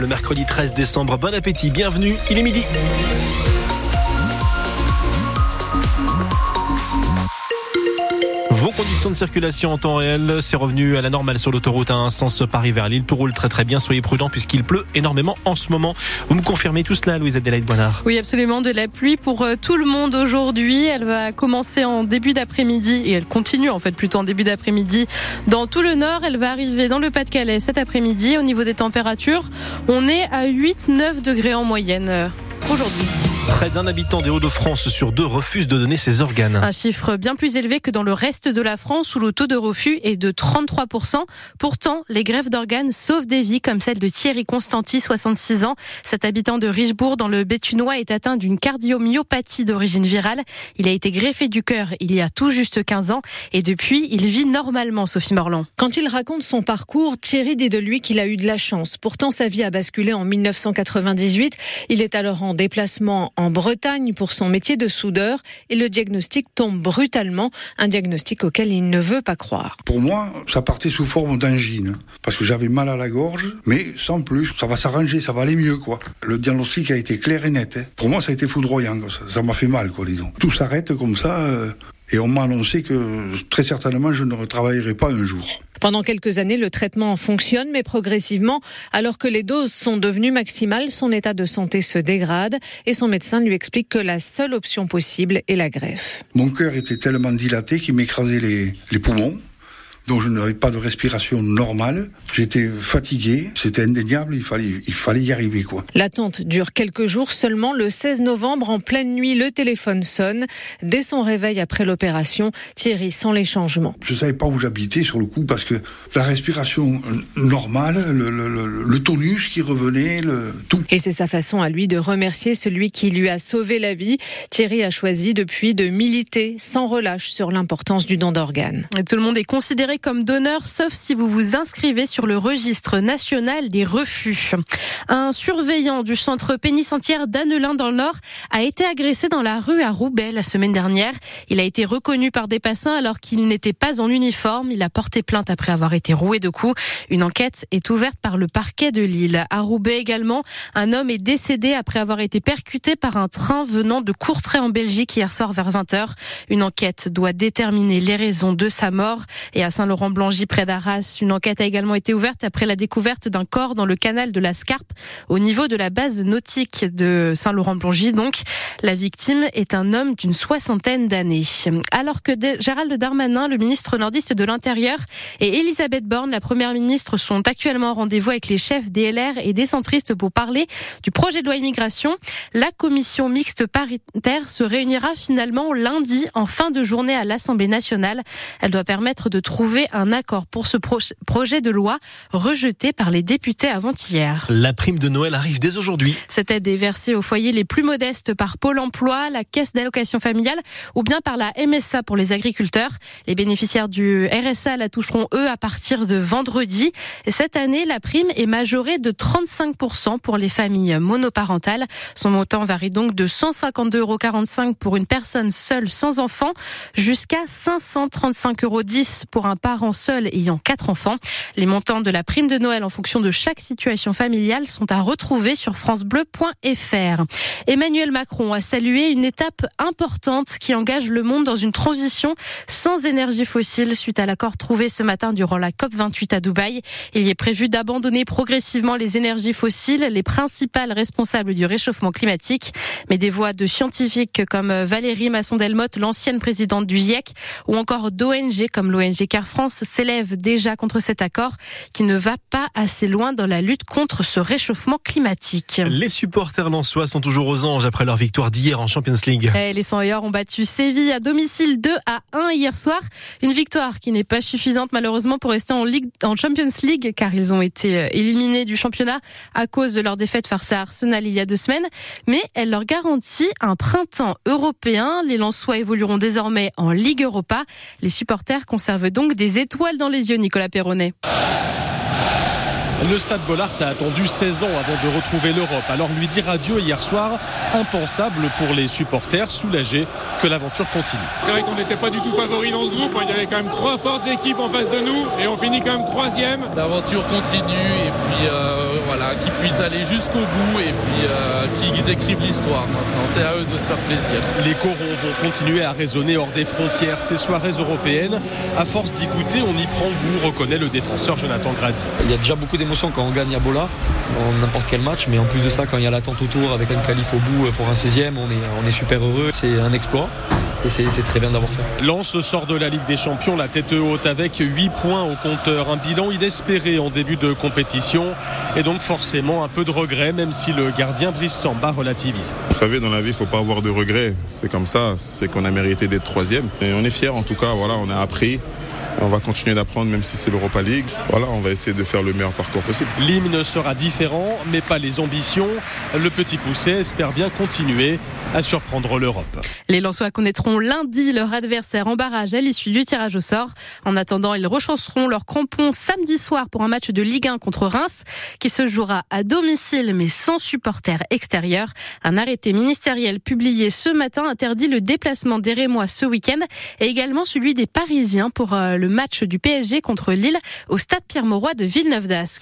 Le mercredi 13 décembre, bon appétit, bienvenue, il est midi. Conditions de circulation en temps réel, c'est revenu à la normale sur l'autoroute à un sens Paris vers Lille. Tout roule très très bien, soyez prudents puisqu'il pleut énormément en ce moment. Vous me confirmez tout cela, Louise Adélaïde Boinard? Oui, absolument, de la pluie pour euh, tout le monde aujourd'hui. Elle va commencer en début d'après-midi et elle continue en fait plutôt en début d'après-midi dans tout le nord. Elle va arriver dans le Pas-de-Calais cet après-midi. Au niveau des températures, on est à 8-9 degrés en moyenne aujourd'hui. Près d'un habitant des Hauts-de-France sur deux refuse de donner ses organes. Un chiffre bien plus élevé que dans le reste de la France où le taux de refus est de 33%. Pourtant, les grèves d'organes sauvent des vies comme celle de Thierry Constanti, 66 ans. Cet habitant de Richebourg dans le Béthunois est atteint d'une cardiomyopathie d'origine virale. Il a été greffé du cœur il y a tout juste 15 ans et depuis, il vit normalement, Sophie Morland. Quand il raconte son parcours, Thierry dit de lui qu'il a eu de la chance. Pourtant, sa vie a basculé en 1998. Il est alors en déplacement en Bretagne pour son métier de soudeur et le diagnostic tombe brutalement, un diagnostic auquel il ne veut pas croire. Pour moi, ça partait sous forme d'angine, parce que j'avais mal à la gorge, mais sans plus, ça va s'arranger, ça va aller mieux, quoi. Le diagnostic a été clair et net. Hein. Pour moi, ça a été foudroyant, ça m'a fait mal, quoi, disons. Tout s'arrête comme ça, euh, et on m'a annoncé que très certainement je ne retravaillerai pas un jour. Pendant quelques années, le traitement fonctionne, mais progressivement, alors que les doses sont devenues maximales, son état de santé se dégrade et son médecin lui explique que la seule option possible est la greffe. Mon cœur était tellement dilaté qu'il m'écrasait les, les poumons donc je n'avais pas de respiration normale. J'étais fatigué, c'était indéniable, il fallait, il fallait y arriver. quoi. L'attente dure quelques jours seulement. Le 16 novembre, en pleine nuit, le téléphone sonne. Dès son réveil après l'opération, Thierry sent les changements. Je ne savais pas où j'habitais sur le coup parce que la respiration normale, le, le, le, le tonus qui revenait, le, tout. Et c'est sa façon à lui de remercier celui qui lui a sauvé la vie. Thierry a choisi depuis de militer sans relâche sur l'importance du don d'organes. Tout le monde est considéré comme donneur, sauf si vous vous inscrivez sur le registre national des refus. Un surveillant du centre pénitentiaire d'Annelin dans le Nord a été agressé dans la rue à Roubaix la semaine dernière. Il a été reconnu par des passants alors qu'il n'était pas en uniforme. Il a porté plainte après avoir été roué de coups. Une enquête est ouverte par le parquet de Lille. À Roubaix également, un homme est décédé après avoir été percuté par un train venant de Courtrai en Belgique hier soir vers 20h. Une enquête doit déterminer les raisons de sa mort et à Saint Laurent Blangy près d'Arras. Une enquête a également été ouverte après la découverte d'un corps dans le canal de la Scarpe au niveau de la base nautique de Saint-Laurent-Blangy. Donc, la victime est un homme d'une soixantaine d'années. Alors que Gérald Darmanin, le ministre nordiste de l'Intérieur, et Elisabeth Borne, la première ministre, sont actuellement en rendez-vous avec les chefs des LR et des centristes pour parler du projet de loi immigration, la commission mixte paritaire se réunira finalement lundi en fin de journée à l'Assemblée nationale. Elle doit permettre de trouver un accord pour ce projet de loi rejeté par les députés avant-hier. La prime de Noël arrive dès aujourd'hui. Cette aide est versée aux foyers les plus modestes par Pôle emploi, la Caisse d'allocation familiale ou bien par la MSA pour les agriculteurs. Les bénéficiaires du RSA la toucheront eux à partir de vendredi. cette année, la prime est majorée de 35% pour les familles monoparentales. Son montant varie donc de 152,45 euros pour une personne seule sans enfant jusqu'à 535,10 euros pour un parents seuls ayant quatre enfants. Les montants de la prime de Noël en fonction de chaque situation familiale sont à retrouver sur francebleu.fr. Emmanuel Macron a salué une étape importante qui engage le monde dans une transition sans énergie fossile suite à l'accord trouvé ce matin durant la COP28 à Dubaï. Il y est prévu d'abandonner progressivement les énergies fossiles, les principales responsables du réchauffement climatique. Mais des voix de scientifiques comme Valérie Masson-Delmotte, l'ancienne présidente du GIEC, ou encore d'ONG comme l'ONG Car France France s'élève déjà contre cet accord qui ne va pas assez loin dans la lutte contre ce réchauffement climatique. Les supporters lensois sont toujours aux anges après leur victoire d'hier en Champions League. Et eh, les 100 ont battu Séville à domicile 2 à 1 hier soir. Une victoire qui n'est pas suffisante malheureusement pour rester en, Ligue, en Champions League car ils ont été euh, éliminés du championnat à cause de leur défaite face à Arsenal il y a deux semaines. Mais elle leur garantit un printemps européen. Les Lensois évolueront désormais en Ligue Europa. Les supporters conservent donc des étoiles dans les yeux, Nicolas Perronnet. Le Stade Bollard a attendu 16 ans avant de retrouver l'Europe. Alors lui dire adieu hier soir, impensable pour les supporters, soulagés que l'aventure continue. C'est vrai qu'on n'était pas du tout favoris dans ce groupe. Il y avait quand même trois fortes équipes en face de nous et on finit quand même troisième. L'aventure continue et puis euh, voilà, qu'ils puissent aller jusqu'au bout et puis euh, qu'ils écrivent l'histoire. Maintenant, c'est à eux de se faire plaisir. Les corons vont continuer à résonner hors des frontières. Ces soirées européennes, à force d'y goûter, on y prend goût, reconnaît le défenseur Jonathan Grady. Il y a déjà beaucoup d'émotions quand on gagne à Bollard, dans n'importe quel match, mais en plus de ça, quand il y a l'attente autour avec un qualif au bout pour un 16e, on est, on est super heureux. C'est un exploit et c'est très bien d'avoir fait. Lens sort de la Ligue des Champions la tête haute avec 8 points au compteur, un bilan inespéré en début de compétition et donc forcément un peu de regret même si le gardien Brice Samba relativise. Vous savez dans la vie il ne faut pas avoir de regrets, c'est comme ça, c'est qu'on a mérité d'être troisième et on est fiers en tout cas, voilà, on a appris. On va continuer d'apprendre même si c'est l'Europa League. Voilà, on va essayer de faire le meilleur parcours possible. L'hymne sera différent, mais pas les ambitions. Le petit Pousset espère bien continuer à surprendre l'Europe. Les Lensois connaîtront lundi leur adversaire en barrage à l'issue du tirage au sort. En attendant, ils rechanceront leur crampons samedi soir pour un match de Ligue 1 contre Reims qui se jouera à domicile mais sans supporters extérieurs. Un arrêté ministériel publié ce matin interdit le déplacement des Rémois ce week-end et également celui des Parisiens pour match du PSG contre Lille au stade Pierre-Mauroy de Villeneuve-d'Ascq.